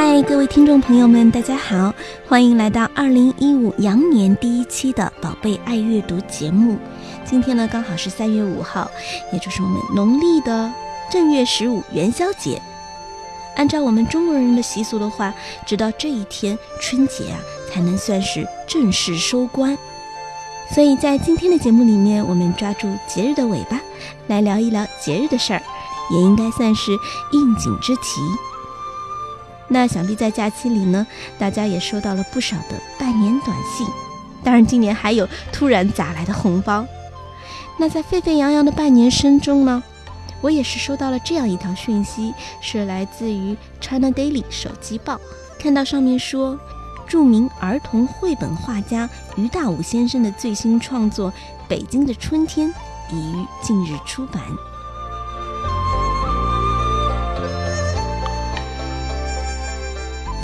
嗨各位听众朋友们，大家好，欢迎来到二零一五羊年第一期的《宝贝爱阅读》节目。今天呢，刚好是三月五号，也就是我们农历的正月十五元宵节。按照我们中国人的习俗的话，直到这一天春节啊，才能算是正式收官。所以在今天的节目里面，我们抓住节日的尾巴，来聊一聊节日的事儿，也应该算是应景之题。那想必在假期里呢，大家也收到了不少的拜年短信，当然今年还有突然砸来的红包。那在沸沸扬扬的拜年声中呢，我也是收到了这样一条讯息，是来自于 China Daily 手机报，看到上面说，著名儿童绘本画家于大武先生的最新创作《北京的春天》已于近日出版。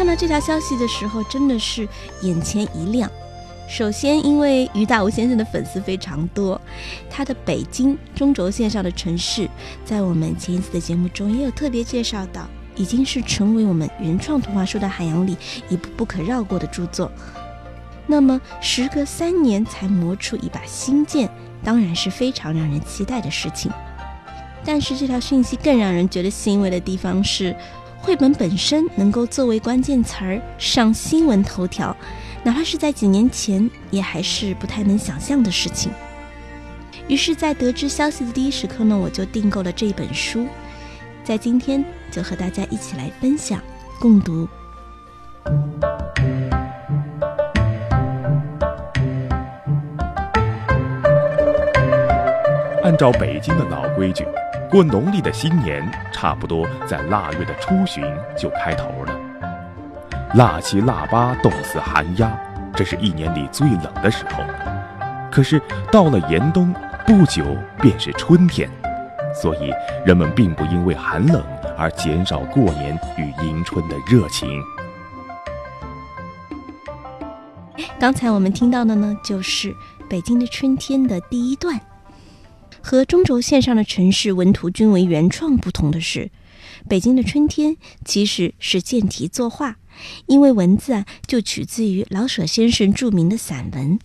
看到这条消息的时候，真的是眼前一亮。首先，因为于大武先生的粉丝非常多，他的北京中轴线上的城市，在我们前一次的节目中也有特别介绍到，已经是成为我们原创图画书的海洋里一部不可绕过的著作。那么，时隔三年才磨出一把新剑，当然是非常让人期待的事情。但是，这条讯息更让人觉得欣慰的地方是。绘本本身能够作为关键词儿上新闻头条，哪怕是在几年前，也还是不太能想象的事情。于是，在得知消息的第一时刻呢，我就订购了这本书，在今天就和大家一起来分享、共读。按照北京的老规矩。过农历的新年，差不多在腊月的初旬就开头了。腊七腊八冻死寒鸦，这是一年里最冷的时候。可是到了严冬，不久便是春天，所以人们并不因为寒冷而减少过年与迎春的热情。刚才我们听到的呢，就是《北京的春天》的第一段。和中轴线上的城市文图均为原创不同的是，北京的春天其实是见题作画，因为文字啊就取自于老舍先生著名的散文。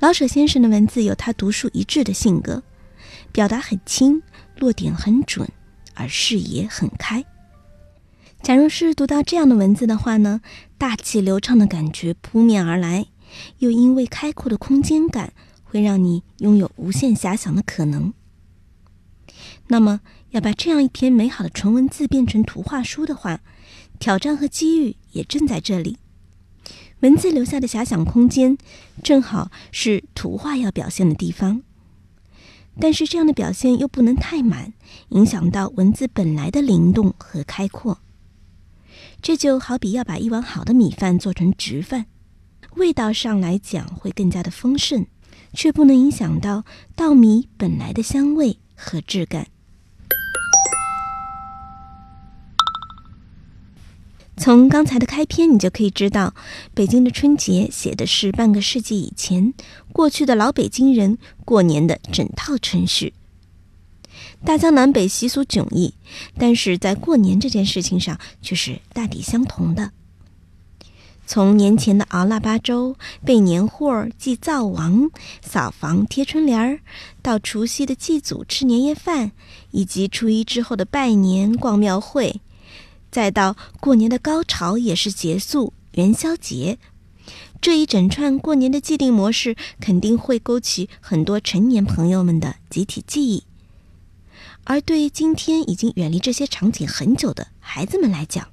老舍先生的文字有他独树一帜的性格，表达很轻，落点很准，而视野很开。假如是读到这样的文字的话呢，大气流畅的感觉扑面而来，又因为开阔的空间感。会让你拥有无限遐想的可能。那么，要把这样一篇美好的纯文字变成图画书的话，挑战和机遇也正在这里。文字留下的遐想空间，正好是图画要表现的地方。但是，这样的表现又不能太满，影响到文字本来的灵动和开阔。这就好比要把一碗好的米饭做成直饭，味道上来讲会更加的丰盛。却不能影响到稻米本来的香味和质感。从刚才的开篇，你就可以知道，北京的春节写的是半个世纪以前过去的老北京人过年的整套程序。大江南北习俗迥异，但是在过年这件事情上却是大抵相同的。从年前的熬腊八粥、备年货、祭灶王、扫房、贴春联儿，到除夕的祭祖、吃年夜饭，以及初一之后的拜年、逛庙会，再到过年的高潮也是结束元宵节，这一整串过年的既定模式，肯定会勾起很多成年朋友们的集体记忆。而对于今天已经远离这些场景很久的孩子们来讲，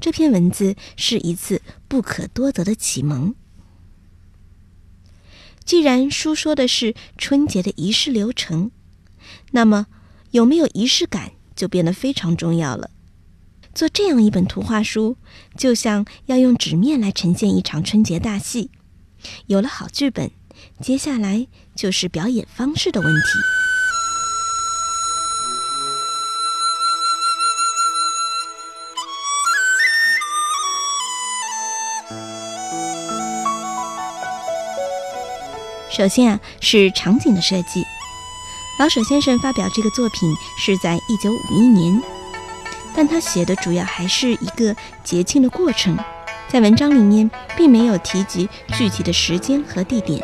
这篇文字是一次不可多得的启蒙。既然书说的是春节的仪式流程，那么有没有仪式感就变得非常重要了。做这样一本图画书，就像要用纸面来呈现一场春节大戏。有了好剧本，接下来就是表演方式的问题。首先啊，是场景的设计。老舍先生发表这个作品是在一九五一年，但他写的主要还是一个节庆的过程，在文章里面并没有提及具体的时间和地点。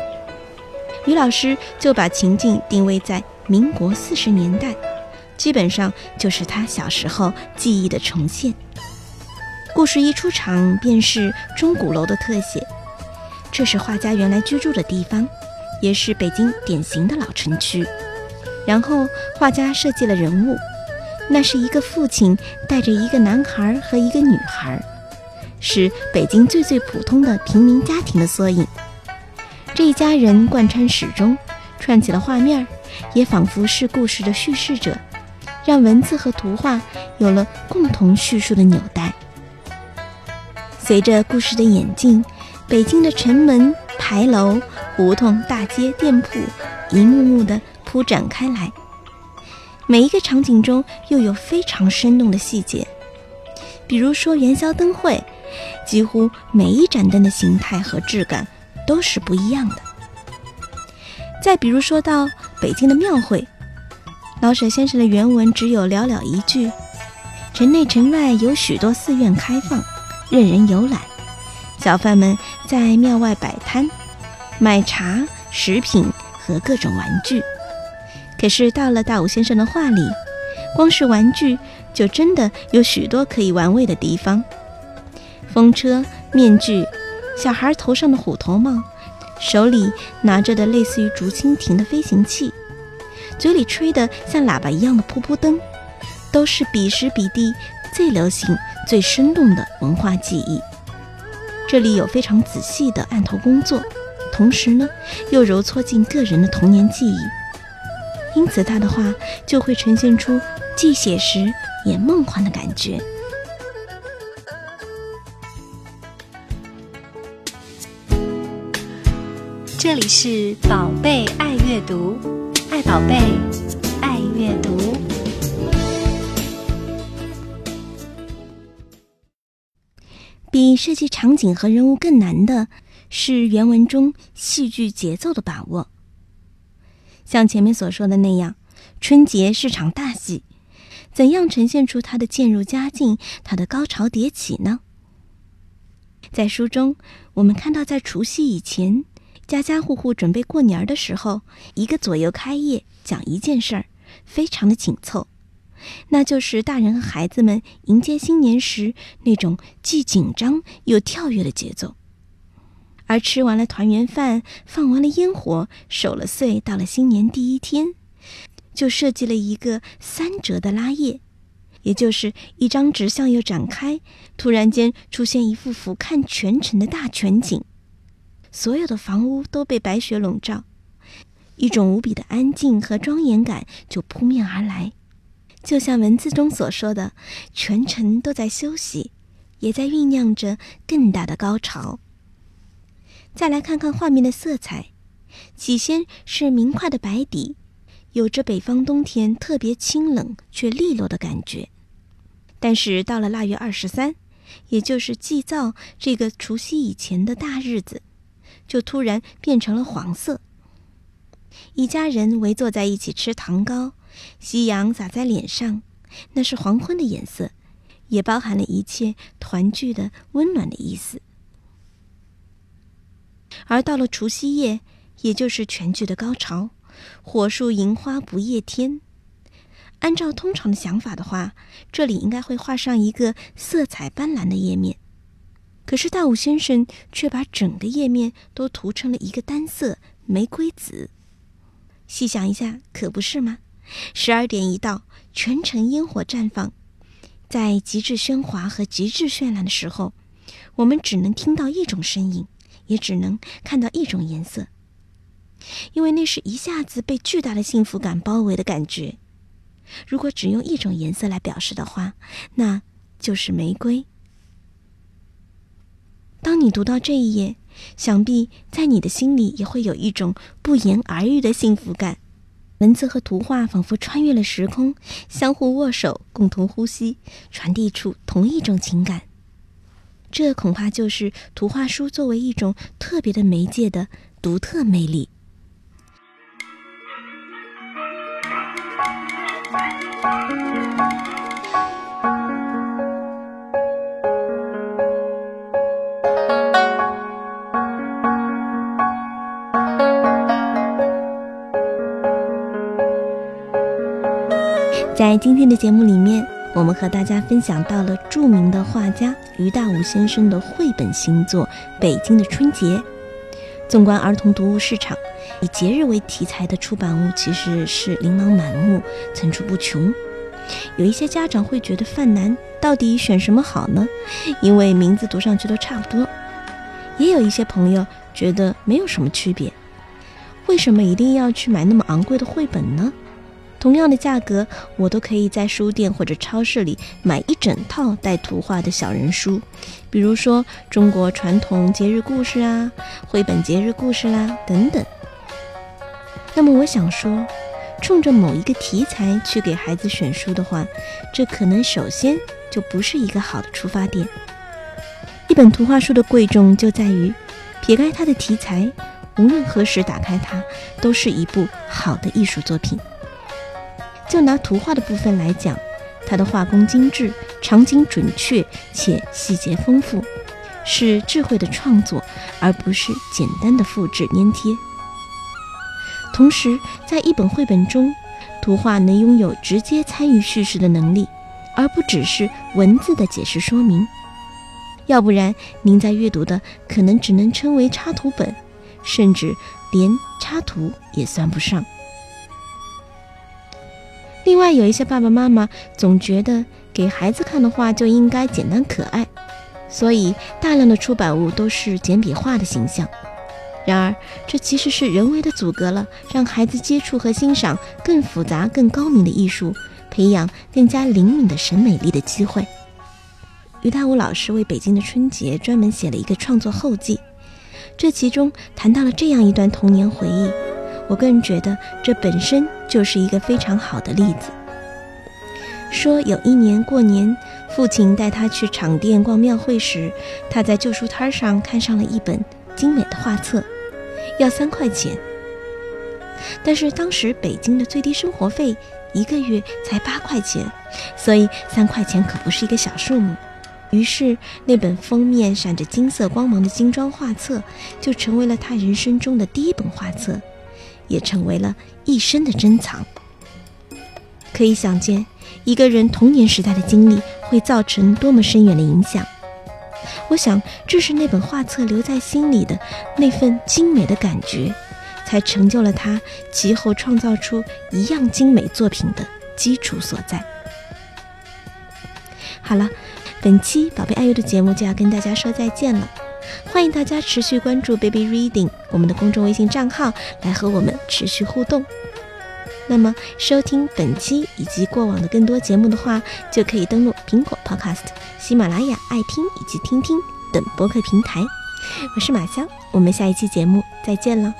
于老师就把情境定位在民国四十年代，基本上就是他小时候记忆的重现。故事一出场便是钟鼓楼的特写，这是画家原来居住的地方，也是北京典型的老城区。然后画家设计了人物，那是一个父亲带着一个男孩和一个女孩，是北京最最普通的平民家庭的缩影。这一家人贯穿始终，串起了画面，也仿佛是故事的叙事者，让文字和图画有了共同叙述的纽带。随着故事的演进，北京的城门、牌楼、胡同、大街、店铺，一幕幕的。铺展开来，每一个场景中又有非常生动的细节，比如说元宵灯会，几乎每一盏灯的形态和质感都是不一样的。再比如说到北京的庙会，老舍先生的原文只有寥寥一句：“城内城外有许多寺院开放，任人游览，小贩们在庙外摆摊，买茶、食品和各种玩具。”可是到了大武先生的画里，光是玩具就真的有许多可以玩味的地方：风车、面具、小孩头上的虎头帽、手里拿着的类似于竹蜻蜓的飞行器、嘴里吹的像喇叭一样的噗噗灯，都是彼时彼地最流行、最生动的文化记忆。这里有非常仔细的案头工作，同时呢，又揉搓进个人的童年记忆。因此，他的画就会呈现出既写实也梦幻的感觉。这里是宝贝爱阅读，爱宝贝，爱阅读。比设计场景和人物更难的是原文中戏剧节奏的把握。像前面所说的那样，春节是场大戏，怎样呈现出它的渐入佳境，它的高潮迭起呢？在书中，我们看到，在除夕以前，家家户户准备过年的时候，一个左右开业讲一件事儿，非常的紧凑，那就是大人和孩子们迎接新年时那种既紧张又跳跃的节奏。而吃完了团圆饭，放完了烟火，守了岁，到了新年第一天，就设计了一个三折的拉页，也就是一张纸向右展开，突然间出现一幅俯瞰全城的大全景，所有的房屋都被白雪笼罩，一种无比的安静和庄严感就扑面而来，就像文字中所说的，全城都在休息，也在酝酿着更大的高潮。再来看看画面的色彩，起先是明快的白底，有着北方冬天特别清冷却利落的感觉。但是到了腊月二十三，也就是祭灶这个除夕以前的大日子，就突然变成了黄色。一家人围坐在一起吃糖糕，夕阳洒在脸上，那是黄昏的颜色，也包含了一切团聚的温暖的意思。而到了除夕夜，也就是全剧的高潮，火树银花不夜天。按照通常的想法的话，这里应该会画上一个色彩斑斓的页面。可是大武先生却把整个页面都涂成了一个单色玫瑰紫。细想一下，可不是吗？十二点一到，全城烟火绽放，在极致喧哗和极致绚烂的时候，我们只能听到一种声音。也只能看到一种颜色，因为那是一下子被巨大的幸福感包围的感觉。如果只用一种颜色来表示的话，那就是玫瑰。当你读到这一页，想必在你的心里也会有一种不言而喻的幸福感。文字和图画仿佛穿越了时空，相互握手，共同呼吸，传递出同一种情感。这恐怕就是图画书作为一种特别的媒介的独特魅力。在今天的节目里面，我们和大家分享到了著名的画家于大武先生的绘本新作《北京的春节》。纵观儿童读物市场，以节日为题材的出版物其实是琳琅满目、层出不穷。有一些家长会觉得犯难，到底选什么好呢？因为名字读上去都差不多。也有一些朋友觉得没有什么区别，为什么一定要去买那么昂贵的绘本呢？同样的价格，我都可以在书店或者超市里买一整套带图画的小人书，比如说中国传统节日故事啊、绘本节日故事啦等等。那么我想说，冲着某一个题材去给孩子选书的话，这可能首先就不是一个好的出发点。一本图画书的贵重就在于，撇开它的题材，无论何时打开它，都是一部好的艺术作品。就拿图画的部分来讲，它的画工精致，场景准确且细节丰富，是智慧的创作，而不是简单的复制粘贴。同时，在一本绘本中，图画能拥有直接参与叙事的能力，而不只是文字的解释说明。要不然，您在阅读的可能只能称为插图本，甚至连插图也算不上。另外，有一些爸爸妈妈总觉得给孩子看的话就应该简单可爱，所以大量的出版物都是简笔画的形象。然而，这其实是人为的阻隔了让孩子接触和欣赏更复杂、更高明的艺术，培养更加灵敏的审美力的机会。于大武老师为北京的春节专门写了一个创作后记，这其中谈到了这样一段童年回忆。我个人觉得，这本身就是一个非常好的例子。说有一年过年，父亲带他去场店逛庙会时，他在旧书摊上看上了一本精美的画册，要三块钱。但是当时北京的最低生活费一个月才八块钱，所以三块钱可不是一个小数目。于是那本封面闪着金色光芒的精装画册，就成为了他人生中的第一本画册。也成为了一生的珍藏。可以想见，一个人童年时代的经历会造成多么深远的影响。我想，这是那本画册留在心里的那份精美的感觉，才成就了他其后创造出一样精美作品的基础所在。好了，本期宝贝爱优的节目就要跟大家说再见了。欢迎大家持续关注 Baby Reading 我们的公众微信账号，来和我们持续互动。那么，收听本期以及过往的更多节目的话，就可以登录苹果 Podcast、喜马拉雅、爱听以及听听等播客平台。我是马香，我们下一期节目再见了。